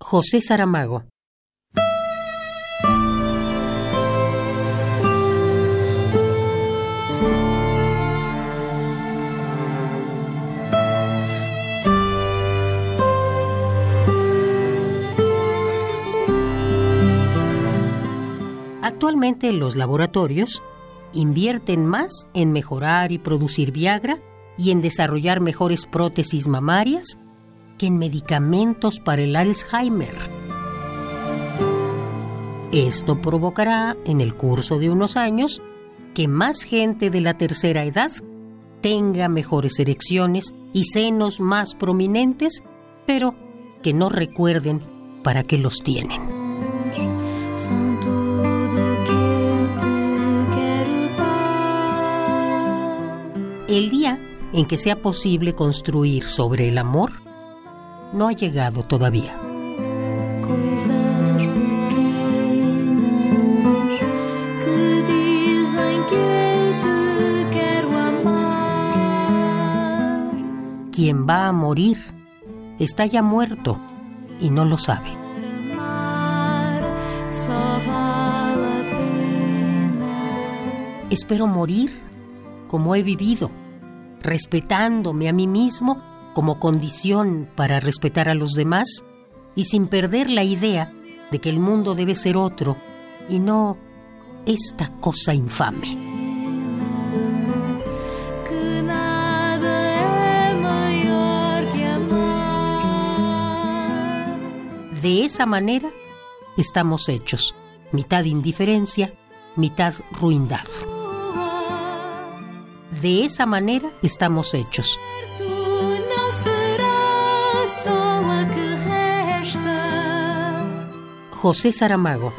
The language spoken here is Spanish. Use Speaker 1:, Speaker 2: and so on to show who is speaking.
Speaker 1: José Saramago. Actualmente los laboratorios invierten más en mejorar y producir Viagra y en desarrollar mejores prótesis mamarias que en medicamentos para el Alzheimer. Esto provocará, en el curso de unos años, que más gente de la tercera edad tenga mejores erecciones y senos más prominentes, pero que no recuerden para qué los tienen. El día en que sea posible construir sobre el amor no ha llegado todavía. Quien va a morir está ya muerto y no lo sabe. Espero morir como he vivido, respetándome a mí mismo como condición para respetar a los demás y sin perder la idea de que el mundo debe ser otro y no esta cosa infame. De esa manera estamos hechos, mitad indiferencia, mitad ruindad. De esa manera estamos hechos, José Saramago.